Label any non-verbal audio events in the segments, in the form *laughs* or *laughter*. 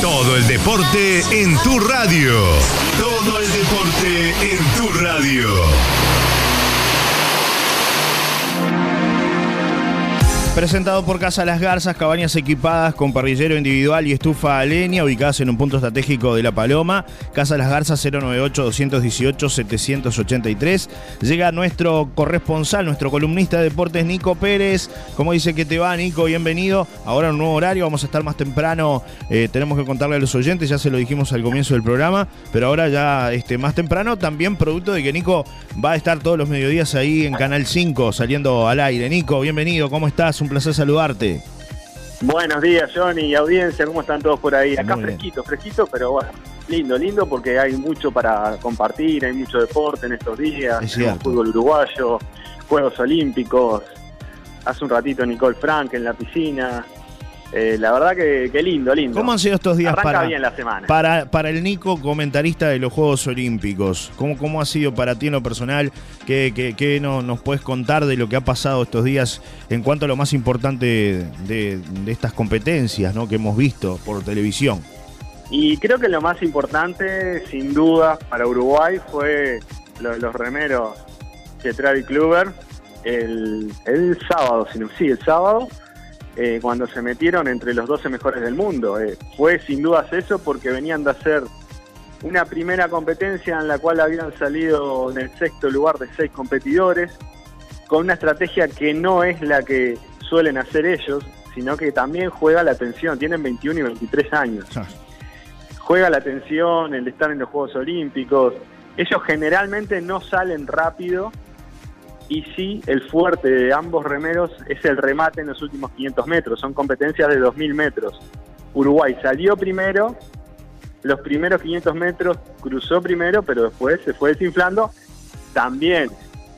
Todo el deporte en tu radio. Todo el deporte en tu radio. Presentado por Casa Las Garzas, cabañas equipadas con parrillero individual y estufa a leña, ubicadas en un punto estratégico de La Paloma. Casa Las Garzas 098-218-783. Llega nuestro corresponsal, nuestro columnista de deportes, Nico Pérez. ¿Cómo dice que te va, Nico? Bienvenido. Ahora un nuevo horario, vamos a estar más temprano. Eh, tenemos que contarle a los oyentes, ya se lo dijimos al comienzo del programa, pero ahora ya este, más temprano, también producto de que Nico va a estar todos los mediodías ahí en Canal 5, saliendo al aire. Nico, bienvenido, ¿cómo estás? Un placer saludarte. Buenos días, Johnny y audiencia, ¿cómo están todos por ahí? Acá fresquito, fresquito, pero bueno, lindo, lindo porque hay mucho para compartir, hay mucho deporte en estos días, Es fútbol uruguayo, Juegos Olímpicos, hace un ratito Nicole Frank en la piscina, Eh, la verdad que, que lindo, lindo. ¿Cómo han sido estos días Arranca para, bien la semana. para, para el Nico, comentarista de los Juegos Olímpicos? ¿Cómo, cómo ha sido para ti en lo personal? ¿Qué, qué, qué no- nos puedes contar de lo que ha pasado estos días en cuanto a lo más importante de, de estas competencias ¿no? que hemos visto por televisión? Y creo que lo más importante, sin duda, para Uruguay fue lo de los remeros Pietrari Kluber el, el sábado, sí, el sábado, eh, cuando se metieron entre los 12 mejores del mundo. Eh, fue sin dudas eso porque venían de hacer una primera competencia en la cual habían salido en el sexto lugar de seis competidores, con una estrategia que no es la que suelen hacer ellos, sino que también juega la atención. Tienen 21 y 23 años juega la atención, el estar en los Juegos Olímpicos. Ellos generalmente no salen rápido y sí, el fuerte de ambos remeros es el remate en los últimos 500 metros. Son competencias de 2.000 metros. Uruguay salió primero, los primeros 500 metros cruzó primero, pero después se fue desinflando. También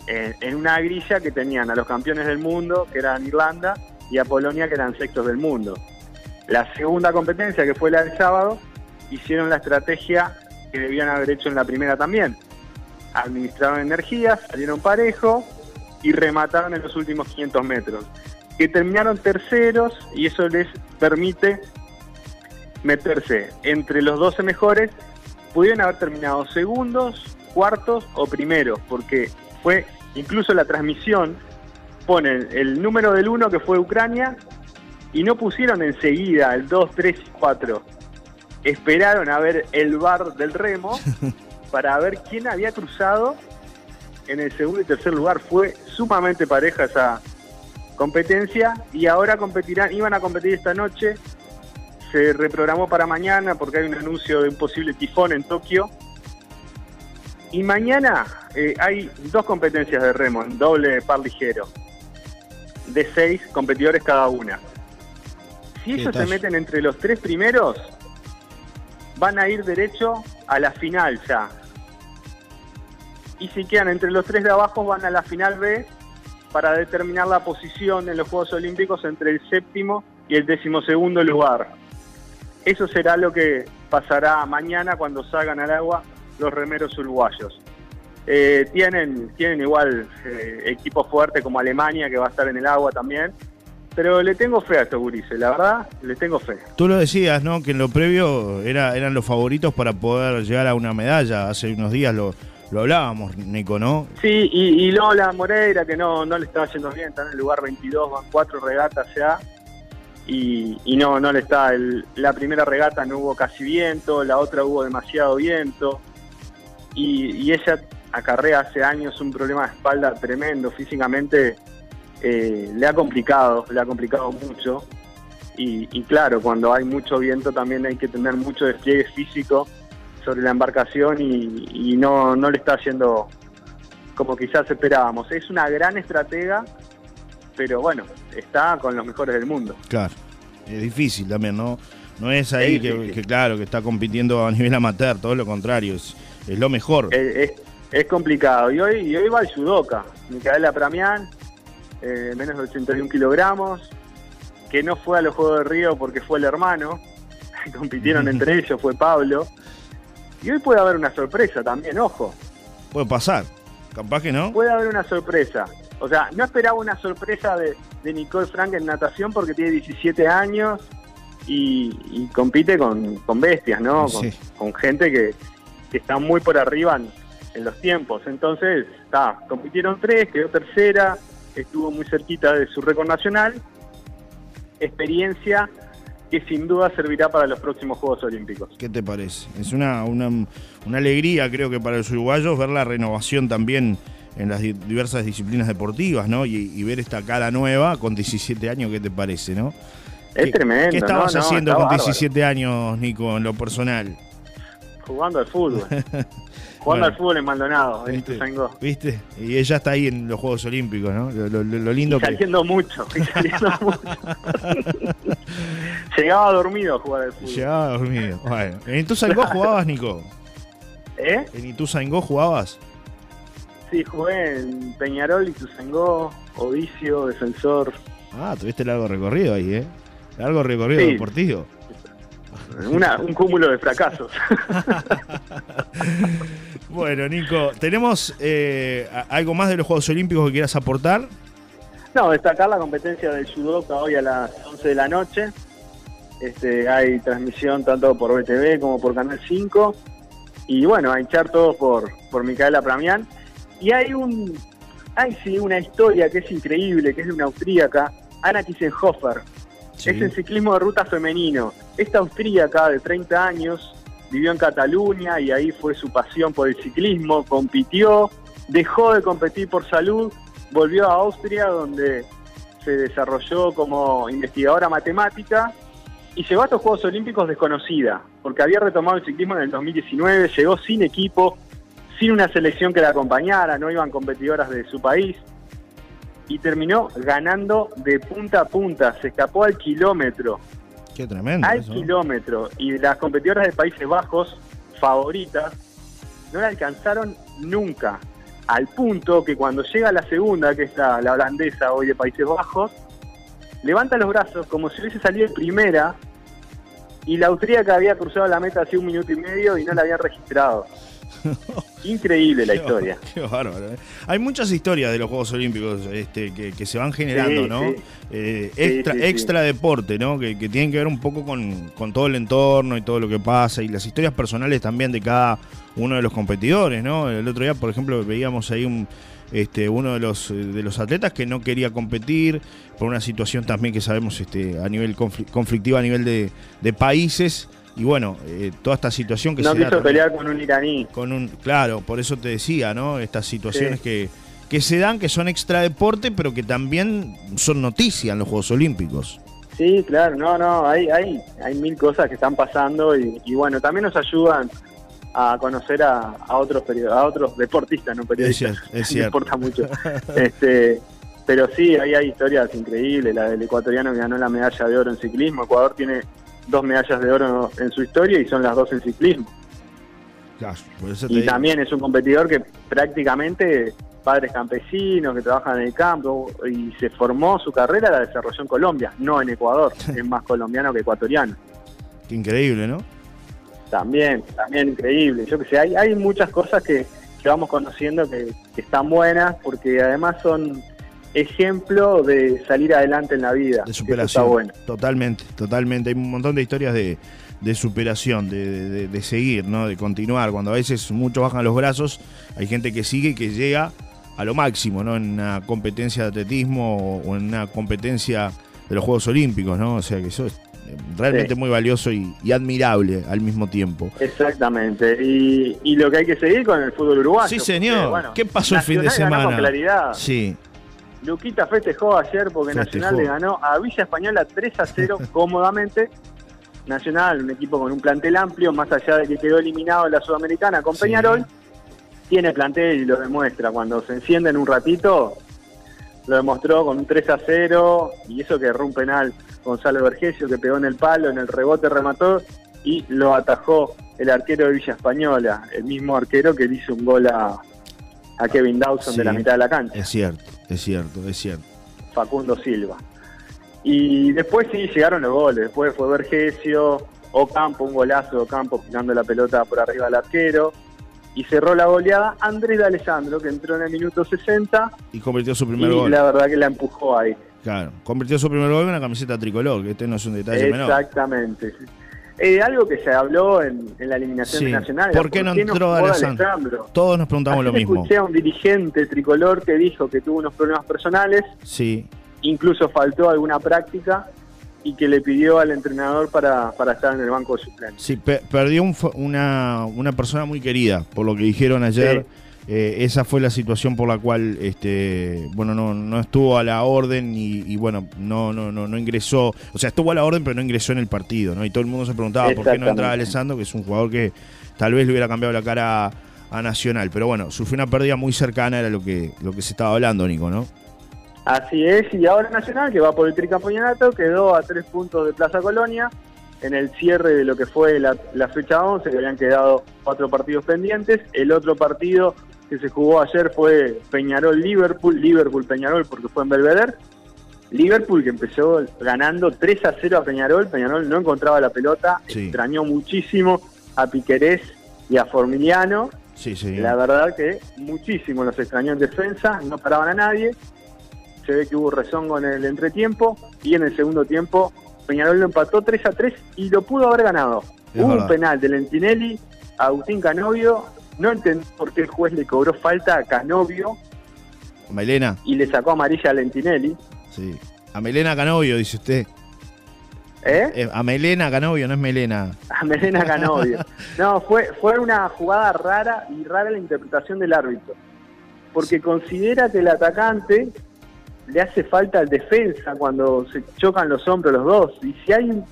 en, una grilla que tenían a los campeones del mundo, que eran Irlanda, y a Polonia, que eran sextos del mundo. La segunda competencia, que fue la del sábado, hicieron la estrategia que debían haber hecho en la primera también. Administraron energías, salieron parejo y remataron en los últimos 500 metros. Que terminaron terceros y eso les permite meterse entre los 12 mejores. Pudieron haber terminado segundos, cuartos o primeros, porque fue incluso la transmisión, ponen el número del 1 que fue Ucrania y no pusieron enseguida el 2, 3 y 4 esperaron a ver el bar del remo *laughs* para ver quién había cruzado en el segundo y tercer lugar. Fue sumamente pareja esa competencia y ahora competirán, iban a competir esta noche. Se reprogramó para mañana porque hay un anuncio de un posible tifón en Tokio. Y mañana eh, hay dos competencias de remo en doble par ligero, de seis competidores cada una. Si ellos se meten entre los tres primeros, van a ir derecho a la final ya. Y si quedan entre los tres de abajo, van a la final B para determinar la posición en los Juegos Olímpicos entre el séptimo y el decimosegundo lugar. Eso será lo que pasará mañana cuando salgan al agua los remeros uruguayos. Eh, tienen, tienen igual eh, equipos fuertes como Alemania, que va a estar en el agua también. Pero le tengo fe a estos gurises, la verdad, le tengo fe. Tú lo decías, ¿no? Que en lo previo era, eran los favoritos para poder llegar a una medalla. Hace unos días lo, lo hablábamos, Nico, ¿no? Sí, y, y Lola Moreira, que no, no le estaba yendo bien, está en el lugar 22, van cuatro regatas ya, y, y no, no le está. El- la primera regata no hubo casi viento, la otra hubo demasiado viento, y, y ella acarrea hace años un problema de espalda tremendo, físicamente eh, le ha complicado, le ha complicado mucho, y claro, cuando hay mucho viento también hay que tener mucho despliegue físico sobre la embarcación y, y no, no le está haciendo como quizás esperábamos. Es una gran estratega, pero bueno, está con los mejores del mundo. Claro. Es difícil también, ¿no? No es ahí Es que, claro, que está compitiendo a nivel amateur, todo lo contrario, es, es lo mejor. Es, es- complicado. Y hoy, y hoy va el judoka, Micaela Pramián, eh, menos de 81 kilogramos, que no fue a los Juegos de Río porque fue el hermano, *laughs* compitieron *laughs* entre ellos, fue Pablo. Y hoy puede haber una sorpresa también, ojo. Puede pasar. Capaz que no. puede haber una sorpresa. O sea, no esperaba una sorpresa de, de Nicole Frank en natación porque tiene 17 años y, y compite con, con bestias, ¿no? Con, gente que, que está muy por arriba en, en los tiempos. Entonces, está, compitieron tres, quedó tercera, estuvo muy cerquita de su récord nacional. Experiencia que sin duda servirá para los próximos Juegos Olímpicos. ¿Qué te parece? Es una, una, una alegría, creo que para los uruguayos, ver la renovación también en las di- diversas disciplinas deportivas, ¿no? Y, y ver esta cara nueva con 17 años, ¿qué te parece, no? Es ¿Qué- tremendo. ¿Qué estabas ¿no? No, haciendo con bárbaro. 17 años, Nico, en lo personal? Jugando al fútbol. *laughs* Jugando Bueno. al fútbol en Maldonado, en. Ituzaingó. ¿Viste? Y ella está ahí en los Juegos Olímpicos, ¿no? Lo, lo- lo lindo Y que... saliendo mucho, y saliendo *laughs* mucho. Llegaba dormido a jugar al fútbol. Llegaba dormido. Bueno, ¿en Ituzaingó *laughs* jugabas, Nico? ¿Eh? ¿En Ituzaingó jugabas? Sí, jugué en Peñarol, Ituzaingó, Odicio, Defensor. Ah, tuviste largo recorrido ahí, ¿eh? Largo recorrido Sí. deportivo. Una, un cúmulo de fracasos. *laughs* Bueno, Nico, ¿tenemos eh, algo más de los Juegos Olímpicos que quieras aportar? No, destacar la competencia del judoka hoy a las 11 de la noche. Este, hay transmisión tanto por BTV como por Canal 5. Y bueno, a hinchar todos por, por Micaela Pramián. Y hay un hay sí una historia que es increíble, que es de una austríaca, Anna Kissenhofer. Sí. Es el ciclismo de ruta femenino. Esta austríaca de 30 años vivió en Cataluña y ahí fue su pasión por el ciclismo, compitió, dejó de competir por salud, volvió a Austria donde se desarrolló como investigadora matemática y llegó a estos Juegos Olímpicos desconocida, porque había retomado el ciclismo en el 2019, llegó sin equipo, sin una selección que la acompañara, no iban competidoras de su país y terminó ganando de punta a punta, se escapó al kilómetro, Qué tremendo. al eso. kilómetro y las competidoras de Países Bajos favoritas no la alcanzaron nunca al punto que cuando llega la segunda que está la holandesa hoy de Países Bajos levanta los brazos como si hubiese salido en primera y la austríaca había cruzado la meta hace un minuto y medio y no la habían registrado *laughs* increíble la Qué historia Qué bárbaro. ¿eh? Hay muchas historias de los Juegos Olímpicos este, que, que se van generando, Sí, ¿no? sí. Eh, extra, sí, extra deporte, ¿no? Que, que tienen que ver un poco con, con todo el entorno y todo lo que pasa y las historias personales también de cada uno de los competidores, ¿no? El otro día, por ejemplo, veíamos ahí un, este, uno de los, de los atletas que no quería competir por una situación también que sabemos este, a nivel confli- conflictiva a nivel de, de países y bueno, eh, toda esta situación que no se da quiso también pelear con un iraní con un claro por eso te decía no estas situaciones Sí. que que se dan que son extra deporte pero que también son noticia en los Juegos Olímpicos Sí, claro, no, no, hay, hay, hay mil cosas que están pasando y, y bueno, también nos ayudan a conocer a, a otros a otros deportistas, no periodistas. cierto, es *laughs* cierto. importa mucho. *laughs* este, pero sí, ahí hay historias increíbles, la del ecuatoriano que ganó la medalla de oro en ciclismo. Ecuador tiene dos medallas de oro en su historia y son las dos en ciclismo. claro por eso te Y digo. también es un competidor que prácticamente padres campesinos que trabajan en el campo y se formó su carrera, la desarrolló en Colombia, no en Ecuador, *laughs* es más colombiano que ecuatoriano. Qué increíble no También, también increíble. Yo que sé, hay, hay muchas cosas que, que vamos conociendo que, que están buenas porque además son ejemplo de salir adelante en la vida. de superación Está bueno. totalmente totalmente hay un montón de historias de, de superación de, de- de seguir no de continuar cuando a veces muchos bajan los brazos hay gente que sigue y que llega a lo máximo no en una competencia de atletismo o, en una competencia de los Juegos Olímpicos no o sea que eso es realmente Sí. muy valioso y, y admirable al mismo tiempo Exactamente. Y, y lo que hay que seguir con el fútbol uruguayo. Sí, porque, señor. bueno, ¿Qué pasó el fin de semana? Con claridad. sí Luquita festejó ayer porque Festejó. Nacional le ganó a Villa Española 3 a 0 *laughs* cómodamente. Nacional, un equipo con un plantel amplio, más allá de que quedó eliminado en la Sudamericana con Sí. Peñarol, tiene plantel y lo demuestra. Cuando se enciende en un ratito, lo demostró con un 3 a 0 y eso que erró un penal Gonzalo Vergesio que pegó en el palo, en el rebote remató y lo atajó el arquero de Villa Española, el mismo arquero que le hizo un gol a, a Kevin Dawson Sí. de la mitad de la cancha. es cierto es cierto es cierto Facundo Silva. Y después sí llegaron los goles. Después fue Vergesio, Ocampo, un golazo de Ocampo picando la pelota por arriba del arquero. Y cerró la goleada Andrés de Alessandro, que entró en el minuto 60 y convirtió su primer y gol la verdad que la empujó ahí. Claro, convirtió su primer gol en una camiseta tricolor, que este no es un detalle menor. Exactamente. Eh, algo que se habló en, en la eliminación Sí. nacional. ¿Por qué no entró Alessandro? Todos nos preguntamos lo mismo. Escuché a un dirigente tricolor que dijo que tuvo unos problemas personales, Sí, incluso faltó alguna práctica y que le pidió al entrenador para, para estar en el banco de suplentes. sí, pe- perdió un una, una persona muy querida, por lo que dijeron ayer. Eh, esa fue la situación por la cual este bueno no, no estuvo a la orden y, y, bueno no, no no no ingresó. O sea estuvo a la orden pero no ingresó en el partido no y todo el mundo se preguntaba por qué no entraba. Alessandro que es un jugador que tal vez le hubiera cambiado la cara a, a Nacional. Pero bueno sufrió una pérdida muy cercana era lo que lo que se estaba hablando Nico no Así es, y ahora Nacional, que va por el tricampeonato, quedó a tres puntos de Plaza Colonia. En el cierre de lo que fue la, la fecha 11, que habían quedado cuatro partidos pendientes. El otro partido que se jugó ayer fue Peñarol-Liverpool, Liverpool-Peñarol porque fue en Belvedere. Liverpool que empezó ganando 3 a 0 a Peñarol, Peñarol no encontraba la pelota, Sí. extrañó muchísimo a Piquerés y a Formiliano. sí sí La verdad que muchísimo los extrañó en defensa, no paraban a nadie. Se ve que hubo rezongo en el entretiempo y en el segundo tiempo Peñarol lo empató 3 a 3 y lo pudo haber ganado. Es hubo verdad. un penal de Lentinelli Agustín Canovio. No entendí por qué el juez le cobró falta a Canovio Melena y le sacó amarilla a Lentinelli. sí a Melena Canovio dice usted ¿Eh? Eh, a Melena Canovio no es Melena A Melena Canovio. No, fue, fue una jugada rara y rara la interpretación del árbitro. Porque considera que el atacante le hace falta al defensa cuando se chocan los hombros los dos. Y si hay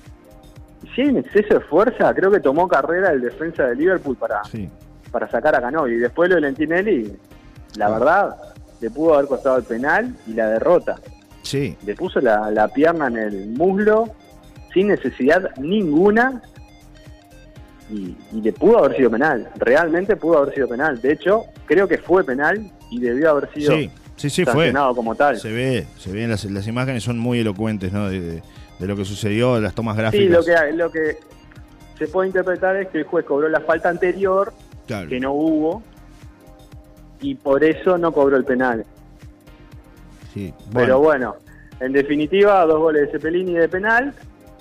si hay un exceso de fuerza, creo que tomó carrera el defensa de Liverpool para, sí para sacar a Canovio. Y después lo de Lentinelli, la Ah. verdad, le pudo haber costado el penal y la derrota. sí Le puso la, la pierna en el muslo sin necesidad ninguna y, y le pudo haber sido penal. Realmente pudo haber sido penal. De hecho, creo que fue penal y debió haber sido sí sí sí fue como tal. Se ve, se ven las, las imágenes son muy elocuentes, ¿no? De, de- de lo que sucedió, de las tomas gráficas. Sí, lo que, lo que se puede interpretar es que el juez cobró la falta anterior, Claro. que no hubo, y por eso no cobró el penal. Sí, Pero bueno, en definitiva, dos goles de Cepelini de penal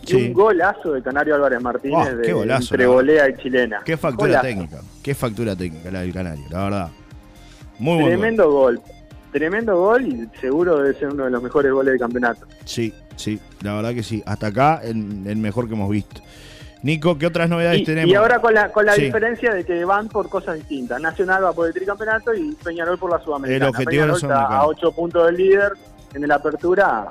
y un golazo de Canario Álvarez Martínez de qué golazo, entre y chilena. Qué factura Golazo. técnica, qué factura técnica la del Canario, la verdad. Muy buen gol. Tremendo gol. Tremendo gol y seguro debe ser uno de los mejores goles del campeonato. Sí, sí, la verdad que sí. Hasta acá el, el mejor que hemos visto. Nico, ¿qué otras novedades Y, tenemos? y ahora con la, con la Sí. diferencia de que van por cosas distintas. Nacional va por el tricampeonato y Peñarol por la Sudamericana. El objetivo Peñarol está a 8 puntos del líder. En la apertura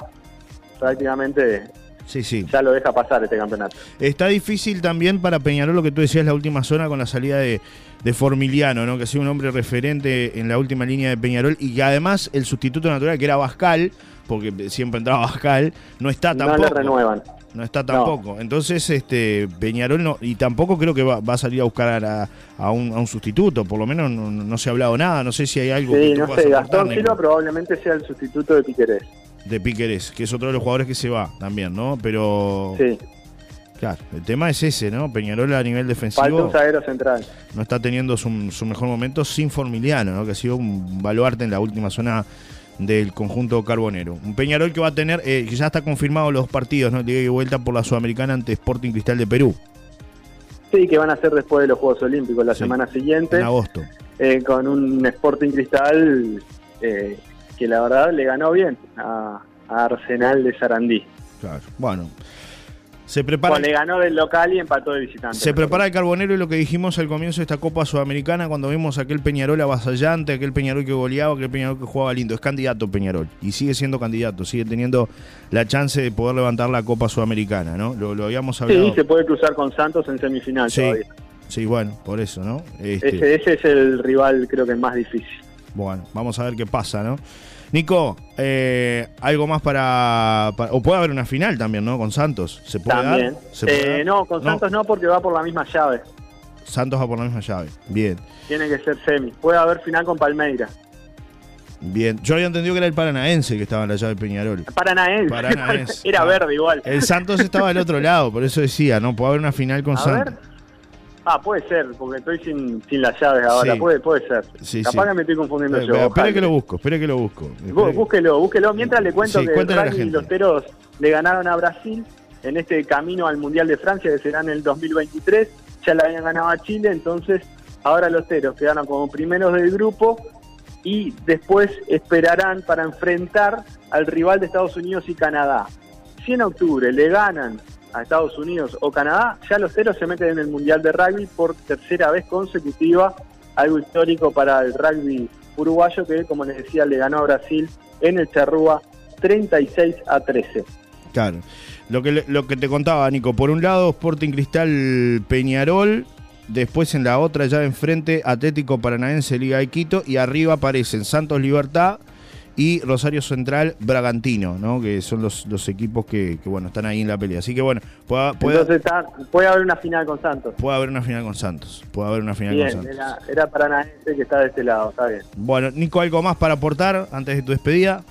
prácticamente Sí, sí. ya lo deja pasar este campeonato. Está difícil también para Peñarol lo que tú decías la última zona con la salida de, de Formiliano, ¿no? Que ha sido un hombre referente en la última línea de Peñarol y que además el sustituto natural que era Bascal, porque siempre entraba Bascal, no está No tampoco. le renuevan. No está tampoco. Entonces, este Peñarol no, y tampoco creo que va, va a salir a buscar a, a un, a un sustituto, por lo menos no, no- se ha hablado nada, no sé si hay algo que Sí, no sé, Gastón Silva probablemente sea el sustituto de Piquerés. de Piquerés, que es otro de los jugadores que se va también, ¿no? Pero Sí, claro, el tema es ese, ¿no? Peñarol a nivel falta defensivo un zaguero central. no está teniendo su, su mejor momento sin Formiliano, ¿no? Que ha sido un baluarte en la última zona del conjunto carbonero. Un Peñarol que va a tener, eh, que ya está confirmado los partidos, ¿no? De vuelta por la Sudamericana ante Sporting Cristal de Perú, Sí, que van a ser después de los Juegos Olímpicos la Sí. semana siguiente. en agosto. eh, con un Sporting Cristal eh, que la verdad le ganó bien a, a Arsenal de Sarandí. Claro. Bueno, se prepara. Bueno, le ganó del local y empató de visitante. Se prepara el Carbonero y lo que dijimos al comienzo de esta Copa Sudamericana, cuando vimos aquel Peñarol avasallante, aquel Peñarol que goleaba, aquel Peñarol que jugaba lindo. Es candidato Peñarol y sigue siendo candidato, sigue teniendo la chance de poder levantar la Copa Sudamericana, ¿no? Lo, lo habíamos hablado. Sí, se puede cruzar con Santos en semifinal Sí, todavía. sí, bueno, por eso, ¿no? Este, Ese, ese es el rival creo que más difícil. Bueno, vamos a ver qué pasa, ¿no? Nico, eh, algo más para, para- O puede haber una final también, ¿no? Con Santos. ¿Se puede También. dar? ¿Se puede Eh, dar? no, con Santos no porque va por la misma llave. Santos va por la misma llave. Bien, Tiene que ser semi. Puede haber final con Palmeiras. bien. Yo había entendido que era el paranaense que estaba en la llave de Peñarol. Paranaense. Paranaense. *laughs* Era verde igual. El Santos estaba del otro lado, por eso decía, ¿no? Puede haber una final con A Santos. Ah, puede ser, porque estoy sin, sin las llaves ahora. Sí. Puede, puede ser. Sí, Capaz sí. que me estoy confundiendo Eh, yo. Espera que lo busco, espera que lo busco. Bú- Búsquelo, búsquelo. Mientras le cuento que y los Teros le ganaron a Brasil en este camino al Mundial de Francia que será en el 2023. Ya la habían ganado a Chile, entonces ahora los Teros quedaron como primeros del grupo y después esperarán para enfrentar al rival de Estados Unidos y Canadá. Si en octubre le ganan a Estados Unidos o Canadá, ya los Teros se meten en el Mundial de Rugby por tercera vez consecutiva, algo histórico para el rugby uruguayo que, como les decía, le ganó a Brasil en el Charrúa 36 a 13. Claro. Lo que, lo que te contaba, Nico, por un lado Sporting Cristal Peñarol, después en la otra ya enfrente Atlético Paranaense Liga de Quito y arriba aparecen Santos Libertad y Rosario Central Bragantino, ¿no? Que son los, los equipos que, que, bueno, están ahí en la pelea. Así que bueno, puede, puede, Entonces está- puede haber una final con Santos. puede haber una final con Santos. Puede haber una final con Bien, Santos. era, era Paranaense que está de este lado, está bien. Bueno, Nico, ¿algo más para aportar antes de tu despedida?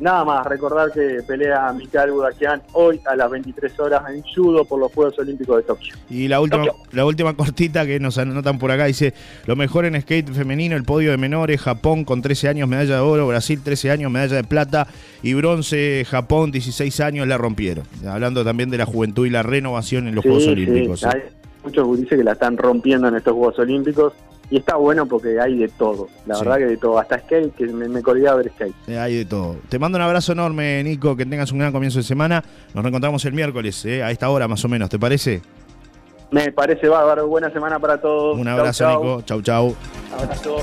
Nada más, recordar que pelea Mikael Budakian hoy a las 23 horas en judo por los Juegos Olímpicos de Tokio. Y la última, Tokio. la última cortita que nos anotan por acá dice, lo mejor en skate femenino, el podio de menores, Japón con 13 años, medalla de oro, Brasil 13 años, medalla de plata y bronce, Japón 16 años, la rompieron. Hablando también de la juventud y la renovación en los Sí, Juegos sí, Olímpicos. ¿eh? Hay muchos gurises que la están rompiendo en estos Juegos Olímpicos y está bueno porque hay de todo, la Sí. verdad que de todo, hasta skate, que me, me colgué a ver skate. Eh, Hay de todo. Te mando un abrazo enorme, Nico, que tengas un gran comienzo de semana. Nos reencontramos el miércoles, eh, a esta hora más o menos, ¿te parece? Me parece bárbaro, buena semana para todos. Un abrazo, chau. Nico. Chau, chau. Abrazo.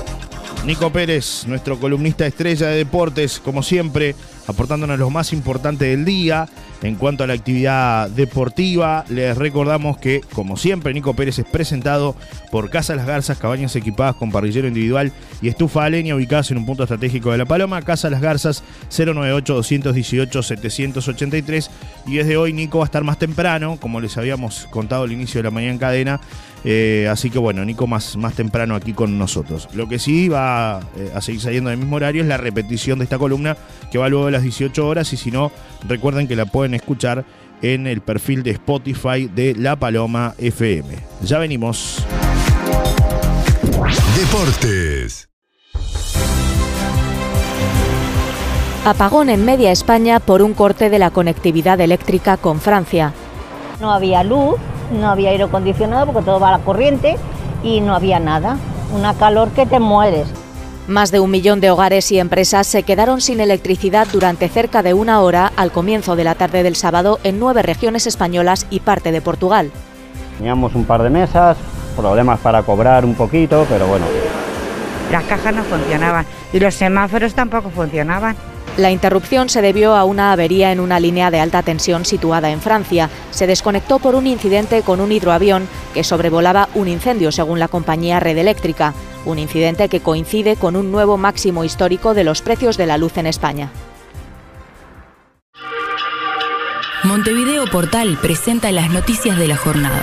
Nico Pérez, nuestro columnista estrella de deportes, como siempre, aportándonos lo más importante del día en cuanto a la actividad deportiva. Les recordamos que, como siempre, Nico Pérez es presentado por Casa Las Garzas, cabañas equipadas con parrillero individual y estufa a leña ubicadas en un punto estratégico de La Paloma. Casa Las Garzas, 098-218-783. Y desde hoy Nico va a estar más temprano, como les habíamos contado al inicio de la mañana en cadena. Eh, así que bueno, Nico más, más temprano aquí con nosotros. Lo que sí va eh, a seguir saliendo en el mismo horario es la repetición de esta columna que va luego de las 18 horas y si no, recuerden que la pueden escuchar en el perfil de Spotify de La Paloma FM. Ya venimos. Deportes. Apagón en media España por un corte de la conectividad eléctrica con Francia. No había luz, no había aire acondicionado porque todo va a la corriente y no había nada. Una calor que te mueres. Más de un millón de hogares y empresas se quedaron sin electricidad durante cerca de una hora al comienzo de la tarde del sábado en nueve regiones españolas y parte de Portugal. Teníamos un par de mesas, problemas para cobrar un poquito, pero bueno. Las cajas no funcionaban y los semáforos tampoco funcionaban. La interrupción se debió a una avería en una línea de alta tensión situada en Francia. Se desconectó por un incidente con un hidroavión que sobrevolaba un incendio, según la compañía Red Eléctrica. Un incidente que coincide con un nuevo máximo histórico de los precios de la luz en España. Montevideo Portal presenta las noticias de la jornada.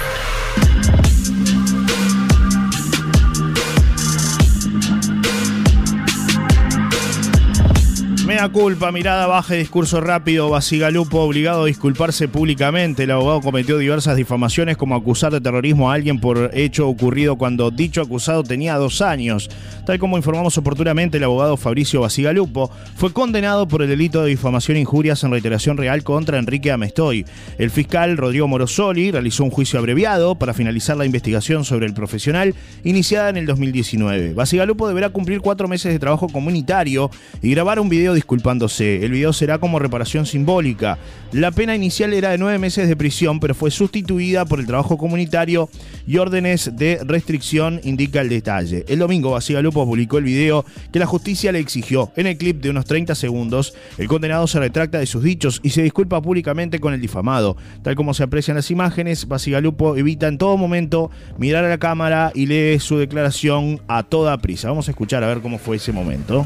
Mea culpa, mirada baja discurso rápido. Basigalupo obligado a disculparse públicamente. El abogado cometió diversas difamaciones como acusar de terrorismo a alguien por hecho ocurrido cuando dicho acusado tenía dos años. Tal como informamos oportunamente, el abogado Fabricio Basigalupo fue condenado por el delito de difamación e injurias en reiteración real contra Enrique Amestoy. El fiscal Rodrigo Morosoli realizó un juicio abreviado para finalizar la investigación sobre el profesional iniciada en el 2019. Basigalupo deberá cumplir cuatro meses de trabajo comunitario y grabar un video disculpándose. El video será como reparación simbólica. La pena inicial era de nueve meses de prisión, pero fue sustituida por el trabajo comunitario y órdenes de restricción, indica el detalle. El domingo, Basigalupo publicó el video que la justicia le exigió. En el clip de unos 30 segundos, el condenado se retracta de sus dichos y se disculpa públicamente con el difamado. Tal como se aprecian las imágenes, Basigalupo evita en todo momento mirar a la cámara y lee su declaración a toda prisa. Vamos a escuchar a ver cómo fue ese momento.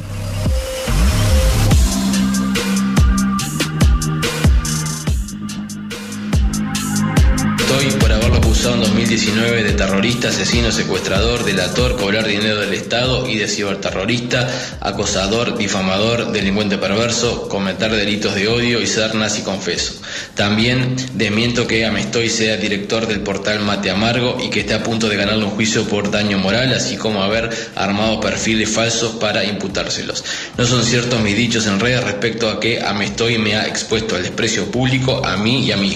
Estoy por haberlo acusado acusado en 2019 de terrorista, asesino, secuestrador, delator, cobrar dinero del Estado y de ciberterrorista, acosador, difamador, delincuente perverso, cometer delitos de odio y ser nazi confeso. También desmiento que Amestoy sea director del portal Mate Amargo y que esté a punto de ganarle un juicio por daño moral, así como haber armado perfiles falsos para imputárselos. No son ciertos mis dichos en redes respecto a que Amestoy me ha expuesto al desprecio público a mí y a mi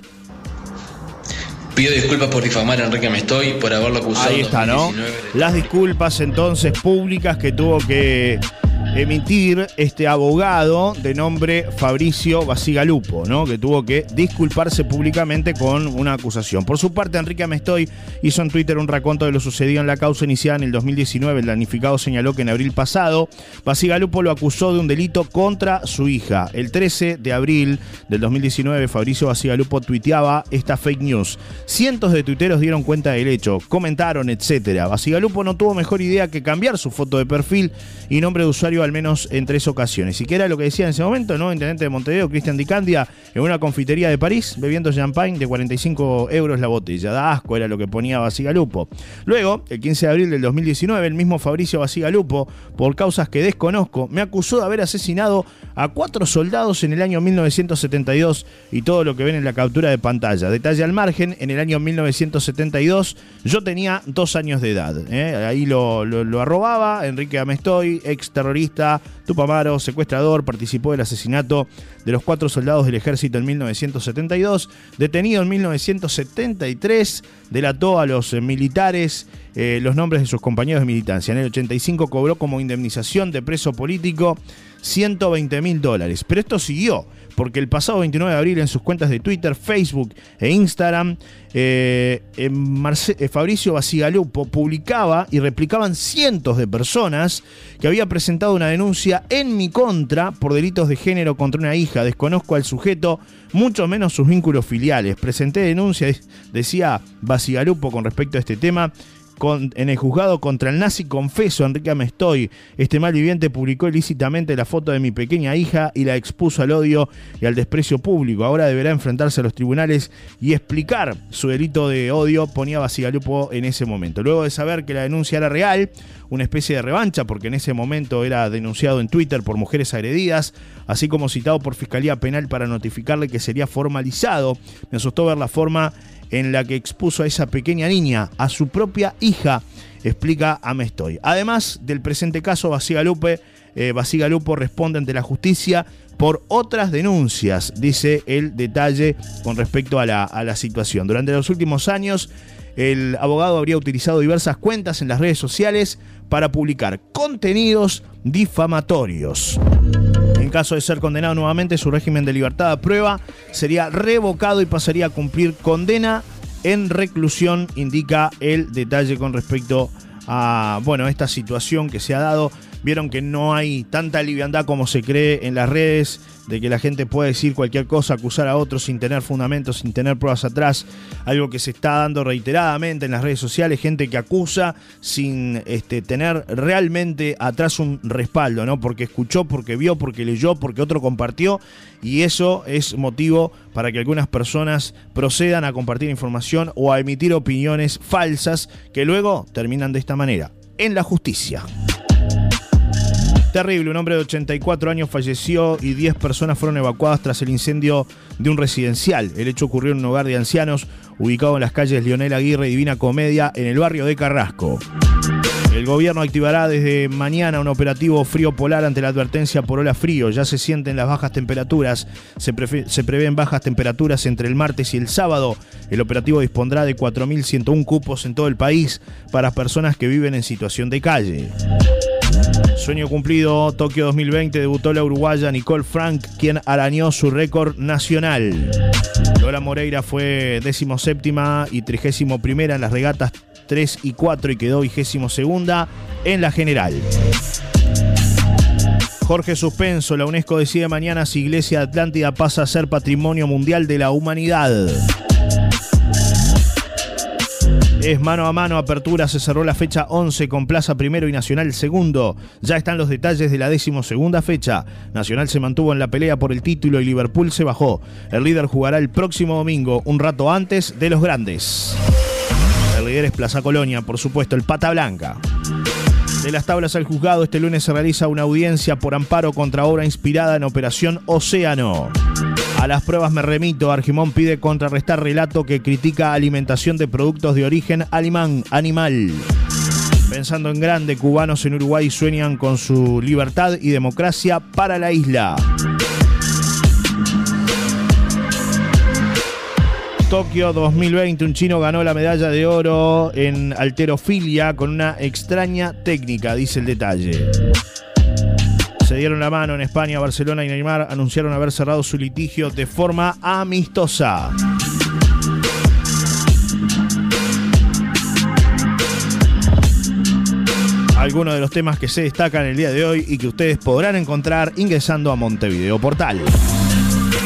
Pido disculpas por difamar a Enrique Amestoy por haberlo acusado. Ahí está, ¿no? 2019 de- Las disculpas entonces públicas que tuvo que emitir este abogado de nombre Fabricio Basigalupo, ¿no? Que tuvo que disculparse públicamente con una acusación. Por su parte, Enrique Amestoy hizo en Twitter un raconto de lo sucedido en la causa iniciada en el 2019. El damnificado señaló que en abril pasado, Basigalupo lo acusó de un delito contra su hija. El 13 de abril del 2019, Fabricio Basigalupo tuiteaba esta fake news. Cientos de tuiteros dieron cuenta del hecho, comentaron, etcétera. Basigalupo no tuvo mejor idea que cambiar su foto de perfil y nombre de usuario al menos en tres ocasiones. Y que era lo que decía en ese momento, ¿no? Intendente de Montevideo, Cristian Di Candia, en una confitería de París, bebiendo champagne de 45 euros la botella. Da asco, era lo que ponía Basigalupo. Luego, el 15 de abril del 2019, el mismo Fabricio Basigalupo, por causas que desconozco, me acusó de haber asesinado a cuatro soldados en el año 1972 y todo lo que ven en la captura de pantalla. Detalle al margen, en el año 1972 yo tenía dos años de edad. ¿eh? Ahí lo, lo- arrobaba Enrique Amestoy, ex terrorista, Tupamaro, secuestrador, participó del asesinato de los cuatro soldados del ejército en 1972, detenido en 1973, delató a los eh, militares eh, los nombres de sus compañeros de militancia. En el 85 cobró como indemnización de preso político 120 mil dólares. Pero esto siguió, porque el pasado 29 de abril en sus cuentas de Twitter, Facebook e Instagram, eh, eh, Fabricio Basigalupo publicaba y replicaban cientos de personas que había presentado una denuncia en mi contra por delitos de género contra una hija. Desconozco al sujeto, mucho menos sus vínculos filiales. Presenté denuncia, decía Basigalupo con respecto a este tema en el juzgado contra el nazi confeso Enrique Amestoy. Este malviviente publicó ilícitamente la foto de mi pequeña hija y la expuso al odio y al desprecio público. Ahora deberá enfrentarse a los tribunales y explicar su delito de odio, ponía Basigalupo en ese momento. Luego de saber que la denuncia era real, una especie de revancha, porque en ese momento era denunciado en Twitter por mujeres agredidas, así como citado por Fiscalía Penal para notificarle que sería formalizado. Me asustó ver la forma en la que expuso a esa pequeña niña, a su propia hija, explica Amestoy. Además del presente caso, Basigalupe, eh, Basigalupo responde ante la justicia por otras denuncias, dice el detalle con respecto a la situación. Durante los últimos años, el abogado habría utilizado diversas cuentas en las redes sociales para publicar contenidos difamatorios. Caso de ser condenado nuevamente, su régimen de libertad a prueba sería revocado y pasaría a cumplir condena en reclusión, indica el detalle con respecto a bueno, esta situación que se ha dado. Vieron que no hay tanta liviandad como se cree en las redes, de que la gente puede decir cualquier cosa, acusar a otros sin tener fundamentos, sin tener pruebas atrás. Algo que se está dando reiteradamente en las redes sociales, gente que acusa sin este, tener realmente atrás un respaldo, ¿no? Porque escuchó, porque vio, porque leyó, porque otro compartió. Y eso es motivo para que algunas personas procedan a compartir información o a emitir opiniones falsas que luego terminan de esta manera. En la justicia. Terrible, un hombre de 84 años falleció y 10 personas fueron evacuadas tras el incendio de un residencial. El hecho ocurrió en un hogar de ancianos ubicado en las calles Leonel Aguirre y Divina Comedia en el barrio de Carrasco. El gobierno activará desde mañana un operativo frío polar ante la advertencia por ola frío. Ya se sienten las bajas temperaturas. Se, se prevén bajas temperaturas entre el martes y el sábado. El operativo dispondrá de 4.101 cupos en todo el país para personas que viven en situación de calle. Sueño cumplido, Tokio 2020 debutó la uruguaya Nicole Frank, quien arañó su récord nacional. Lola Moreira fue séptima y trigésimo primera en las regatas 3 y 4 y quedó vigésimo segunda en la general. Jorge Suspenso, la UNESCO decide mañana si Iglesia Atlántida pasa a ser Patrimonio Mundial de la Humanidad. Es mano a mano apertura, se cerró la fecha 11 con Plaza Primero y Nacional Segundo. Ya están los detalles de la decimosegunda fecha. Nacional se mantuvo en la pelea por el título y Liverpool se bajó. El líder jugará el próximo domingo, un rato antes de los grandes. El líder es Plaza Colonia, por supuesto, el Pata Blanca. De las tablas al juzgado, este lunes se realiza una audiencia por amparo contra obra inspirada en Operación Océano. A las pruebas me remito. Argimón pide contrarrestar relato que critica alimentación de productos de origen alemán, animal. Pensando en grande, cubanos en Uruguay sueñan con su libertad y democracia para la isla. Tokio 2020, un chino ganó la medalla de oro en alterofilia con una extraña técnica, dice el detalle. Se dieron la mano en España, Barcelona y Neymar anunciaron haber cerrado su litigio de forma amistosa. Algunos de los temas que se destacan el día de hoy y que ustedes podrán encontrar ingresando a Montevideo Portal.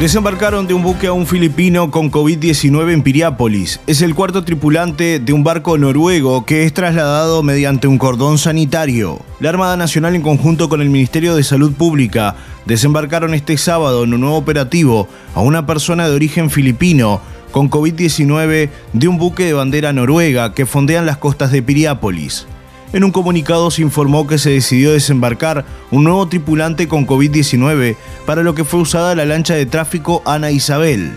Desembarcaron de un buque a un filipino con COVID-19 en Piriápolis. Es el cuarto tripulante de un barco noruego que es trasladado mediante un cordón sanitario. La Armada Nacional en conjunto con el Ministerio de Salud Pública desembarcaron este sábado en un nuevo operativo a una persona de origen filipino con COVID-19 de un buque de bandera noruega que fondean las costas de Piriápolis. En un comunicado se informó que se decidió desembarcar un nuevo tripulante con COVID-19 para lo que fue usada la lancha de tráfico Ana Isabel.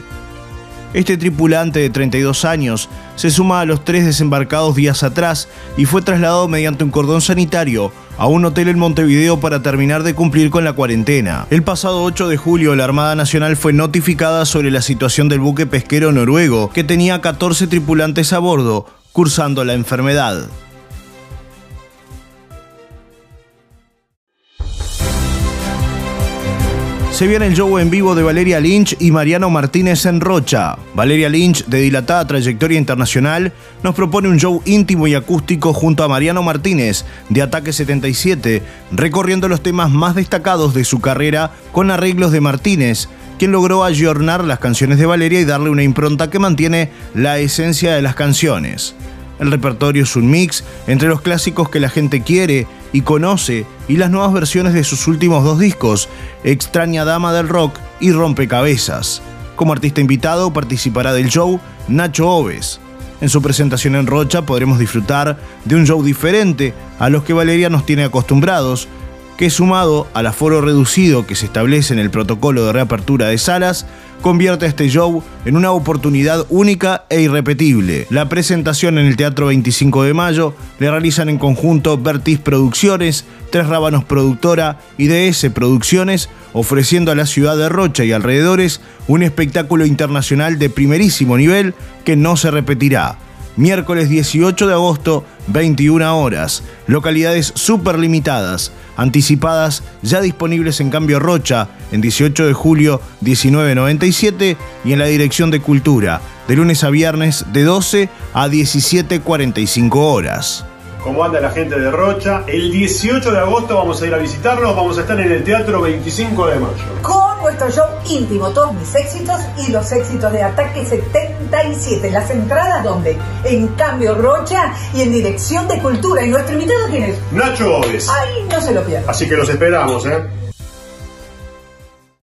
Este tripulante de 32 años se suma a los tres desembarcados días atrás y fue trasladado mediante un cordón sanitario a un hotel en Montevideo para terminar de cumplir con la cuarentena. El pasado 8 de julio la Armada Nacional fue notificada sobre la situación del buque pesquero noruego que tenía 14 tripulantes a bordo cursando la enfermedad. Se viene el show en vivo de Valeria Lynch y Mariano Martínez en Rocha. Valeria Lynch, de dilatada trayectoria internacional, nos propone un show íntimo y acústico junto a Mariano Martínez, de Ataque 77, recorriendo los temas más destacados de su carrera con arreglos de Martínez, quien logró ayornar las canciones de Valeria y darle una impronta que mantiene la esencia de las canciones. El repertorio es un mix entre los clásicos que la gente quiere y conoce y las nuevas versiones de sus últimos dos discos, Extraña Dama del Rock y Rompecabezas. Como artista invitado participará del show Nacho Oves. En su presentación en Rocha podremos disfrutar de un show diferente a los que Valeria nos tiene acostumbrados, que sumado al aforo reducido que se establece en el protocolo de reapertura de salas, convierte este show en una oportunidad única e irrepetible. La presentación en el Teatro 25 de Mayo le realizan en conjunto Vertis Producciones, Tres Rábanos Productora y DS Producciones, ofreciendo a la ciudad de Rocha y alrededores un espectáculo internacional de primerísimo nivel que no se repetirá miércoles 18 de agosto, 21 horas. Localidades súper limitadas, anticipadas, ya disponibles en Cambio Rocha, en 18 de julio 1997 y en la Dirección de Cultura, de lunes a viernes de 12 a 17.45 horas. ¿Cómo anda la gente de Rocha? El 18 de agosto vamos a ir a visitarlos, vamos a estar en el Teatro 25 de Mayo. Nuestro show íntimo, todos mis éxitos y los éxitos de Ataque 77. Las entradas, ¿dónde? En Cambio Rocha y en Dirección de Cultura. ¿Y nuestro invitado quién es? Nacho Oves. Ay, no se lo pierdan. Así que los esperamos, ¿eh?